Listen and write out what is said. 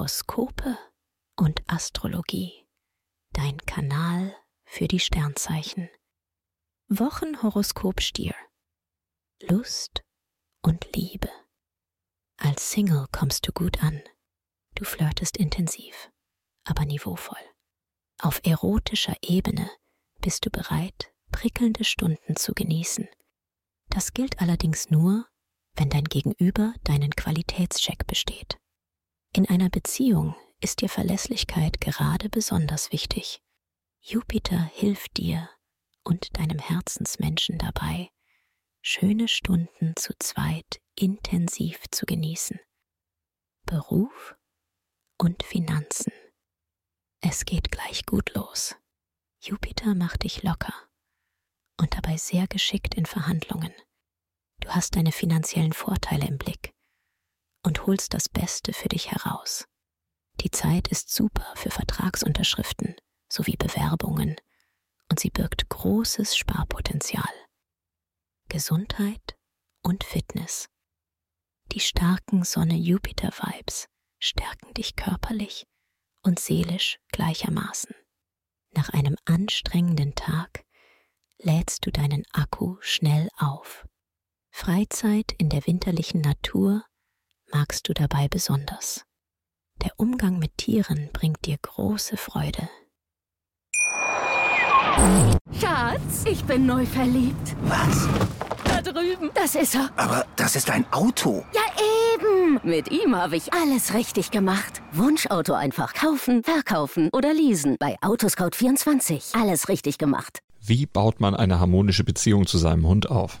Horoskope und Astrologie. Dein Kanal für die Sternzeichen. Wochenhoroskop Stier. Lust und Liebe. Als Single kommst du gut an. Du flirtest intensiv, aber niveauvoll. Auf erotischer Ebene bist du bereit, prickelnde Stunden zu genießen. Das gilt allerdings nur, wenn dein Gegenüber deinen Qualitätscheck besteht. In einer Beziehung ist dir Verlässlichkeit gerade besonders wichtig. Jupiter hilft dir und deinem Herzensmenschen dabei, schöne Stunden zu zweit intensiv zu genießen. Beruf und Finanzen. Es geht gleich gut los. Jupiter macht dich locker und dabei sehr geschickt in Verhandlungen. Du hast deine finanziellen Vorteile im Blick und holst das Beste für dich heraus. Die Zeit ist super für Vertragsunterschriften sowie Bewerbungen und sie birgt großes Sparpotenzial. Gesundheit und Fitness. Die starken Sonne-Jupiter-Vibes stärken dich körperlich und seelisch gleichermaßen. Nach einem anstrengenden Tag lädst du deinen Akku schnell auf. Freizeit in der winterlichen Natur magst du dabei besonders. Der Umgang mit Tieren bringt dir große Freude. Schatz, ich bin neu verliebt. Was? Da drüben. Das ist er. Aber das ist ein Auto. Ja, eben. Mit ihm habe ich alles richtig gemacht. Wunschauto einfach kaufen, verkaufen oder leasen. Bei Autoscout24. Alles richtig gemacht. Wie baut man eine harmonische Beziehung zu seinem Hund auf?